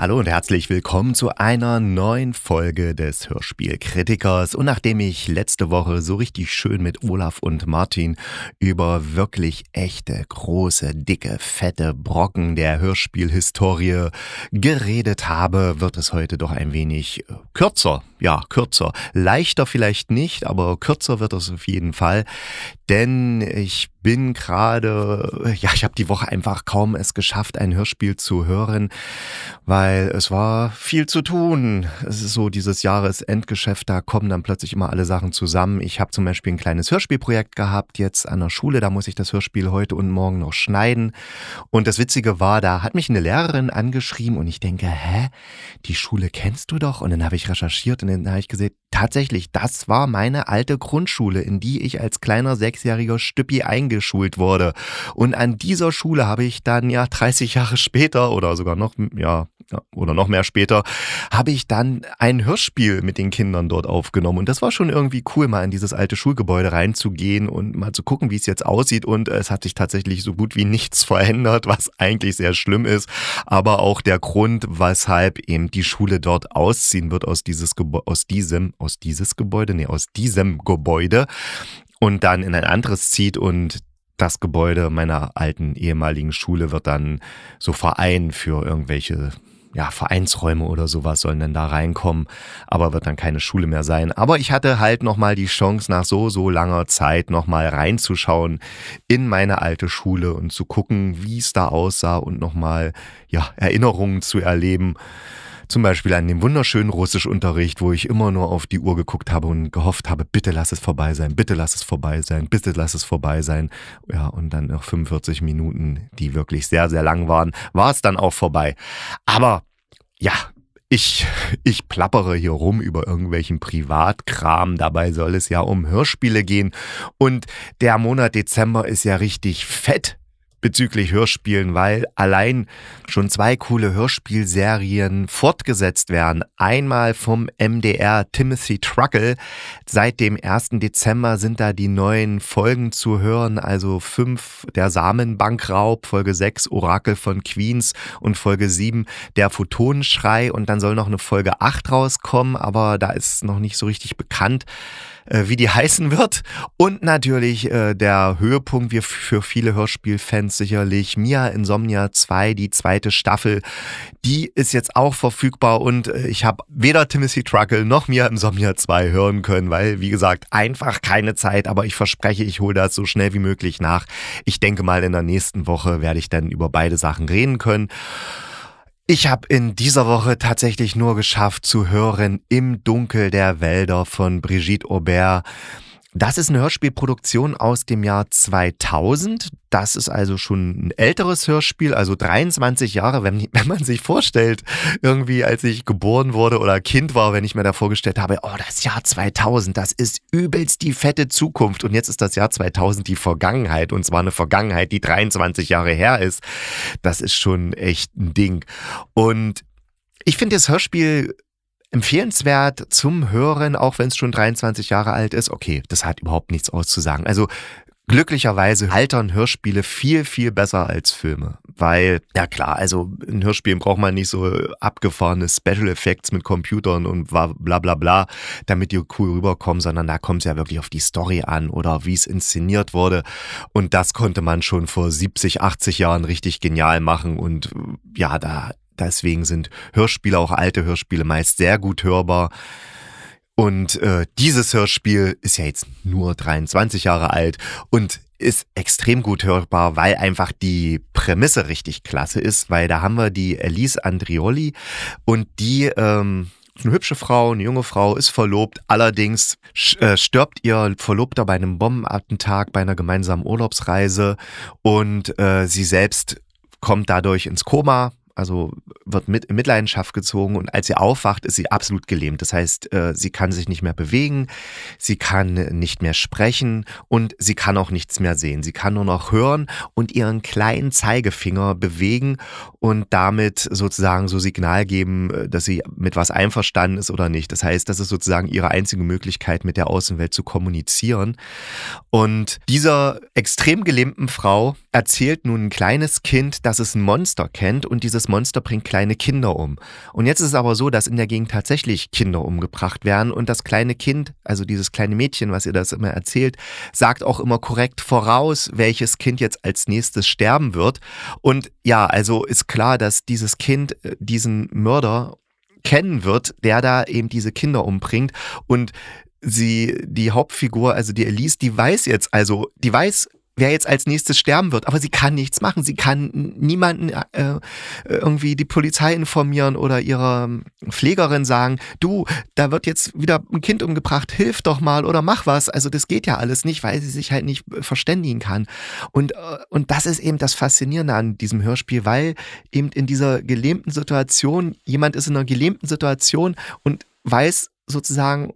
Hallo und herzlich willkommen zu einer neuen Folge des Hörspielkritikers. Und nachdem ich letzte Woche so richtig schön mit Olaf und Martin über wirklich echte, große, dicke, fette Brocken der Hörspielhistorie geredet habe, wird es heute doch ein wenig äh, kürzer. Ja, kürzer. Leichter vielleicht nicht, aber kürzer wird es auf jeden Fall. Denn ich bin gerade, ja, ich habe die Woche einfach kaum es geschafft, ein Hörspiel zu hören, weil es war viel zu tun. Es ist so dieses Jahresendgeschäft, da kommen dann plötzlich immer alle Sachen zusammen. Ich habe zum Beispiel ein kleines Hörspielprojekt gehabt jetzt an der Schule, da muss ich das Hörspiel heute und morgen noch schneiden. Und das Witzige war, da hat mich eine Lehrerin angeschrieben und ich denke, hä, die Schule kennst du doch? Und dann habe ich recherchiert und dann habe ich gesehen, tatsächlich, das war meine alte Grundschule, in die ich als kleiner sechsjähriger Stüppi eingeschult wurde. Und an dieser Schule habe ich dann ja 30 Jahre später oder sogar noch, ja, oder noch mehr später, habe ich dann ein Hörspiel mit den Kindern dort aufgenommen. Und das war schon irgendwie cool, mal in dieses alte Schulgebäude reinzugehen und mal zu gucken, wie es jetzt aussieht. Und es hat sich tatsächlich so gut wie nichts verändert, was eigentlich sehr schlimm ist. Aber auch der Grund, weshalb eben die Schule dort ausziehen wird aus dieses Gebäude, aus diesem, aus dieses Gebäude, nee, aus diesem Gebäude und dann in ein anderes zieht und das Gebäude meiner alten ehemaligen Schule wird dann so Verein für irgendwelche ja, Vereinsräume oder sowas sollen dann da reinkommen, aber wird dann keine Schule mehr sein. Aber ich hatte halt nochmal die Chance, nach so, so langer Zeit nochmal reinzuschauen in meine alte Schule und zu gucken, wie es da aussah und nochmal, ja, Erinnerungen zu erleben. Zum Beispiel an dem wunderschönen Russischunterricht, wo ich immer nur auf die Uhr geguckt habe und gehofft habe, bitte lass es vorbei sein, bitte lass es vorbei sein, bitte lass es vorbei sein. Ja, und dann noch 45 Minuten, die wirklich sehr, sehr lang waren, war es dann auch vorbei. Aber ja, ich, ich plappere hier rum über irgendwelchen Privatkram. Dabei soll es ja um Hörspiele gehen. Und der Monat Dezember ist ja richtig fett bezüglich Hörspielen, weil allein schon zwei coole Hörspielserien fortgesetzt werden. Einmal vom MDR Timothy Truckle. Seit dem 1. Dezember sind da die neuen Folgen zu hören, also fünf der Samenbankraub, Folge 6 Orakel von Queens und Folge 7 der Photonenschrei und dann soll noch eine Folge 8 rauskommen, aber da ist noch nicht so richtig bekannt äh, wie die heißen wird. Und natürlich äh, der Höhepunkt wie für viele Hörspielfans sicherlich Mia Insomnia 2, die zweite Staffel. Die ist jetzt auch verfügbar und äh, ich habe weder Timothy Truckle noch Mia Insomnia 2 hören können, weil, wie gesagt, einfach keine Zeit. Aber ich verspreche, ich hole das so schnell wie möglich nach. Ich denke mal, in der nächsten Woche werde ich dann über beide Sachen reden können. Ich habe in dieser Woche tatsächlich nur geschafft zu hören Im Dunkel der Wälder von Brigitte Aubert. Das ist eine Hörspielproduktion aus dem Jahr 2000. Das ist also schon ein älteres Hörspiel, also 23 Jahre, wenn, wenn man sich vorstellt, irgendwie als ich geboren wurde oder Kind war, wenn ich mir da vorgestellt habe, oh, das Jahr 2000, das ist übelst die fette Zukunft und jetzt ist das Jahr 2000 die Vergangenheit und zwar eine Vergangenheit, die 23 Jahre her ist. Das ist schon echt ein Ding. Und ich finde das Hörspiel empfehlenswert zum Hören, auch wenn es schon 23 Jahre alt ist. Okay, das hat überhaupt nichts auszusagen. Also glücklicherweise altern Hörspiele viel, viel besser als Filme. Weil, ja klar, also in Hörspielen braucht man nicht so abgefahrene Special Effects mit Computern und bla bla bla, damit die cool rüberkommen, sondern da kommt es ja wirklich auf die Story an oder wie es inszeniert wurde. Und das konnte man schon vor 70, 80 Jahren richtig genial machen. Und ja, da Deswegen sind Hörspiele, auch alte Hörspiele, meist sehr gut hörbar. Und äh, dieses Hörspiel ist ja jetzt nur 23 Jahre alt und ist extrem gut hörbar, weil einfach die Prämisse richtig klasse ist, weil da haben wir die Elise Andrioli und die ähm, ist eine hübsche Frau, eine junge Frau, ist verlobt, allerdings äh, stirbt ihr Verlobter bei einem Bombenattentat bei einer gemeinsamen Urlaubsreise und äh, sie selbst kommt dadurch ins Koma, also wird mit in Mitleidenschaft gezogen und als sie aufwacht, ist sie absolut gelähmt. Das heißt, äh, sie kann sich nicht mehr bewegen, sie kann nicht mehr sprechen und sie kann auch nichts mehr sehen. Sie kann nur noch hören und ihren kleinen Zeigefinger bewegen und damit sozusagen so Signal geben, äh, dass sie mit was einverstanden ist oder nicht. Das heißt, das ist sozusagen ihre einzige Möglichkeit, mit der Außenwelt zu kommunizieren. Und dieser extrem gelähmten Frau erzählt nun ein kleines Kind, dass es ein Monster kennt und dieses Monster bringt kleine Kinder um. Und jetzt ist es aber so, dass in der Gegend tatsächlich Kinder umgebracht werden und das kleine Kind, also dieses kleine Mädchen, was ihr das immer erzählt, sagt auch immer korrekt voraus, welches Kind jetzt als nächstes sterben wird. Und ja, also ist klar, dass dieses Kind äh, diesen Mörder kennen wird, der da eben diese Kinder umbringt und sie, die Hauptfigur, also die Elise, die weiß jetzt, also die weiß wer jetzt als nächstes sterben wird. Aber sie kann nichts machen. Sie kann niemanden äh, irgendwie die Polizei informieren oder ihrer Pflegerin sagen, du, da wird jetzt wieder ein Kind umgebracht, hilf doch mal oder mach was. Also das geht ja alles nicht, weil sie sich halt nicht verständigen kann. Und, äh, und das ist eben das Faszinierende an diesem Hörspiel, weil eben in dieser gelähmten Situation, jemand ist in einer gelähmten Situation und weiß sozusagen,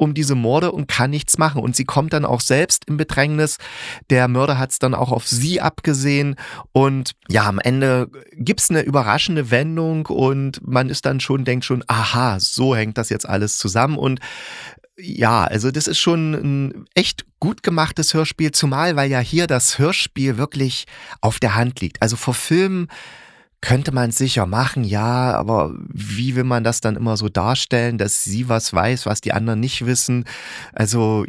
um diese Morde und kann nichts machen. Und sie kommt dann auch selbst in Bedrängnis. Der Mörder hat es dann auch auf sie abgesehen. Und ja, am Ende gibt es eine überraschende Wendung und man ist dann schon, denkt schon, aha, so hängt das jetzt alles zusammen. Und ja, also das ist schon ein echt gut gemachtes Hörspiel, zumal weil ja hier das Hörspiel wirklich auf der Hand liegt. Also vor Filmen könnte man sicher machen, ja, aber wie will man das dann immer so darstellen, dass sie was weiß, was die anderen nicht wissen? Also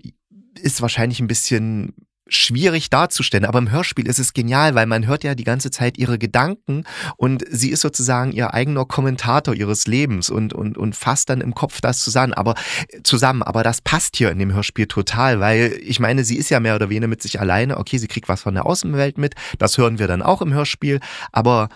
ist wahrscheinlich ein bisschen schwierig darzustellen, aber im Hörspiel ist es genial, weil man hört ja die ganze Zeit ihre Gedanken und sie ist sozusagen ihr eigener Kommentator ihres Lebens und, und, und fasst dann im Kopf das zusammen, aber zusammen, aber das passt hier in dem Hörspiel total, weil ich meine, sie ist ja mehr oder weniger mit sich alleine, okay, sie kriegt was von der Außenwelt mit, das hören wir dann auch im Hörspiel, aber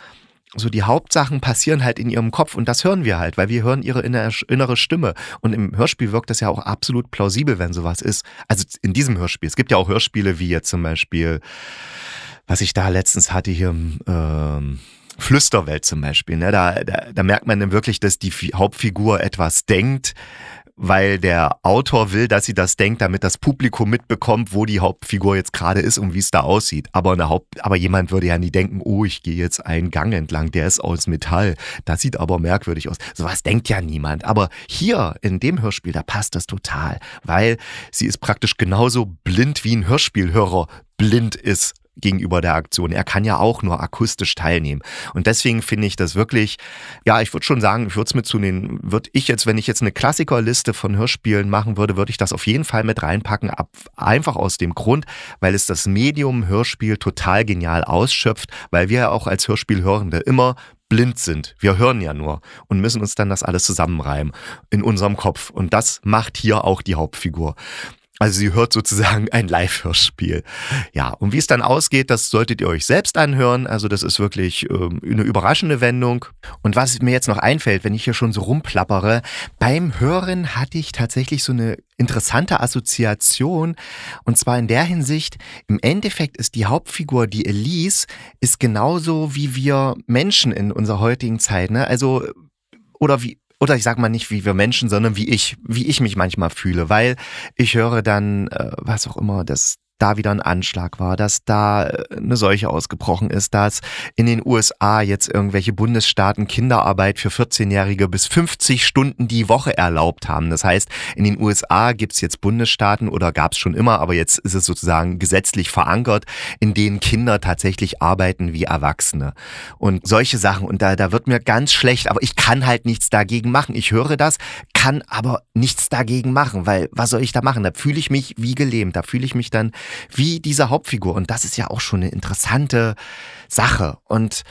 so die Hauptsachen passieren halt in ihrem Kopf und das hören wir halt, weil wir hören ihre innere Stimme. Und im Hörspiel wirkt das ja auch absolut plausibel, wenn sowas ist. Also in diesem Hörspiel. Es gibt ja auch Hörspiele wie jetzt zum Beispiel, was ich da letztens hatte hier im ähm, Flüsterwelt zum Beispiel. Ne? Da, da, da merkt man dann wirklich, dass die Hauptfigur etwas denkt weil der Autor will, dass sie das denkt, damit das Publikum mitbekommt, wo die Hauptfigur jetzt gerade ist und wie es da aussieht. Aber, eine Haupt aber jemand würde ja nie denken, oh, ich gehe jetzt einen Gang entlang, der ist aus Metall. Das sieht aber merkwürdig aus. Sowas denkt ja niemand. Aber hier in dem Hörspiel, da passt das total, weil sie ist praktisch genauso blind wie ein Hörspielhörer blind ist gegenüber der Aktion. Er kann ja auch nur akustisch teilnehmen. Und deswegen finde ich das wirklich, ja, ich würde schon sagen, ich würde es mit zu den, würde ich jetzt, wenn ich jetzt eine Klassikerliste von Hörspielen machen würde, würde ich das auf jeden Fall mit reinpacken, ab, einfach aus dem Grund, weil es das Medium Hörspiel total genial ausschöpft, weil wir ja auch als Hörspielhörende immer blind sind. Wir hören ja nur und müssen uns dann das alles zusammenreimen in unserem Kopf. Und das macht hier auch die Hauptfigur. Also sie hört sozusagen ein Live-Hörspiel. Ja, und wie es dann ausgeht, das solltet ihr euch selbst anhören. Also das ist wirklich ähm, eine überraschende Wendung. Und was mir jetzt noch einfällt, wenn ich hier schon so rumplappere, beim Hören hatte ich tatsächlich so eine interessante Assoziation. Und zwar in der Hinsicht, im Endeffekt ist die Hauptfigur, die Elise, ist genauso wie wir Menschen in unserer heutigen Zeit. Ne? Also, oder wie, oder ich sag mal nicht wie wir Menschen, sondern wie ich, wie ich mich manchmal fühle, weil ich höre dann, äh, was auch immer, das da wieder ein Anschlag war, dass da äh, eine Seuche ausgebrochen ist, dass in den USA jetzt irgendwelche Bundesstaaten Kinderarbeit für 14-Jährige bis 50 Stunden die Woche erlaubt haben. Das heißt, in den USA gibt's jetzt Bundesstaaten oder gab's schon immer, aber jetzt ist es sozusagen gesetzlich verankert, in denen Kinder tatsächlich arbeiten wie Erwachsene. Und solche Sachen, und da, da wird mir ganz schlecht, aber ich kann halt nichts dagegen machen. Ich höre das, kann aber nichts dagegen machen, weil was soll ich da machen? Da fühle ich mich wie gelähmt, da fühle ich mich dann wie diese Hauptfigur. Und das ist ja auch schon eine interessante Sache. Und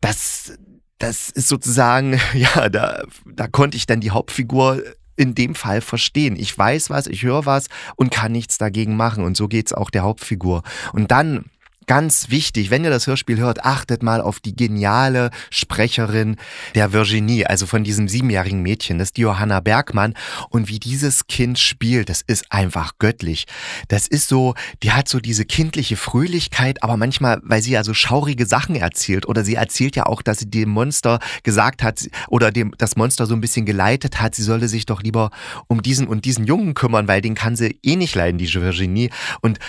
das, das ist sozusagen, ja, da, da konnte ich dann die Hauptfigur in dem Fall verstehen. Ich weiß was, ich höre was und kann nichts dagegen machen. Und so geht's auch der Hauptfigur. Und dann Ganz wichtig, wenn ihr das Hörspiel hört, achtet mal auf die geniale Sprecherin der Virginie, also von diesem siebenjährigen Mädchen, das ist die Johanna Bergmann. Und wie dieses Kind spielt, das ist einfach göttlich. Das ist so, die hat so diese kindliche Fröhlichkeit, aber manchmal, weil sie ja so schaurige Sachen erzählt oder sie erzählt ja auch, dass sie dem Monster gesagt hat oder dem das Monster so ein bisschen geleitet hat, sie solle sich doch lieber um diesen und diesen Jungen kümmern, weil den kann sie eh nicht leiden, die Virginie. Und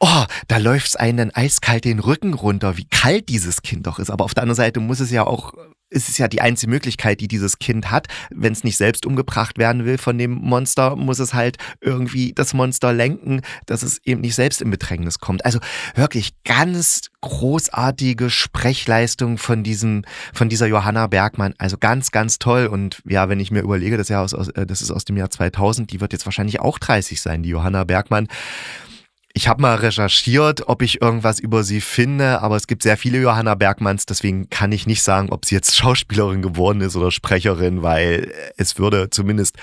oh, da läuft's einen eiskalt den Rücken runter, wie kalt dieses Kind doch ist. Aber auf der anderen Seite muss es ja auch, es ist ja die einzige Möglichkeit, die dieses Kind hat. Wenn es nicht selbst umgebracht werden will von dem Monster, muss es halt irgendwie das Monster lenken, dass es eben nicht selbst in Bedrängnis kommt. Also wirklich ganz großartige Sprechleistung von diesem, von dieser Johanna Bergmann. Also ganz, ganz toll. Und ja, wenn ich mir überlege, das, Jahr aus, äh, das ist aus dem Jahr 2000, die wird jetzt wahrscheinlich auch 30 sein, die Johanna Bergmann. Ich habe mal recherchiert, ob ich irgendwas über sie finde, aber es gibt sehr viele Johanna Bergmanns, deswegen kann ich nicht sagen, ob sie jetzt Schauspielerin geworden ist oder Sprecherin, weil es würde zumindest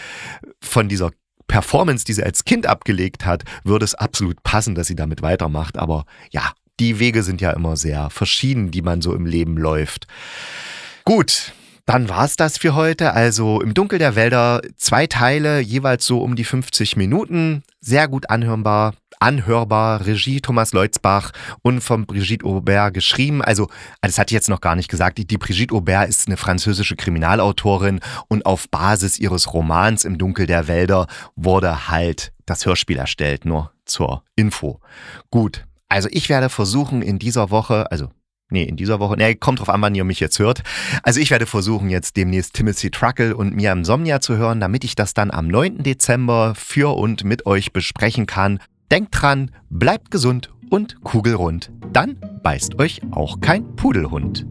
von dieser Performance, die sie als Kind abgelegt hat, würde es absolut passen, dass sie damit weitermacht. Aber ja, die Wege sind ja immer sehr verschieden, die man so im Leben läuft. Gut, dann war's das für heute. Also im Dunkel der Wälder zwei Teile, jeweils so um die 50 Minuten. Sehr gut anhörbar anhörbar, Regie Thomas Leutzbach und von Brigitte Aubert geschrieben. Also, das hatte ich jetzt noch gar nicht gesagt. Die Brigitte Aubert ist eine französische Kriminalautorin und auf Basis ihres Romans Im Dunkel der Wälder wurde halt das Hörspiel erstellt, nur zur Info. Gut, also ich werde versuchen in dieser Woche, also Nee, in dieser Woche. Nee, kommt drauf an, wann ihr mich jetzt hört. Also ich werde versuchen, jetzt demnächst Timothy Truckle und Mia Insomnia zu hören, damit ich das dann am 9. Dezember für und mit euch besprechen kann. Denkt dran, bleibt gesund und kugelrund. Dann beißt euch auch kein Pudelhund.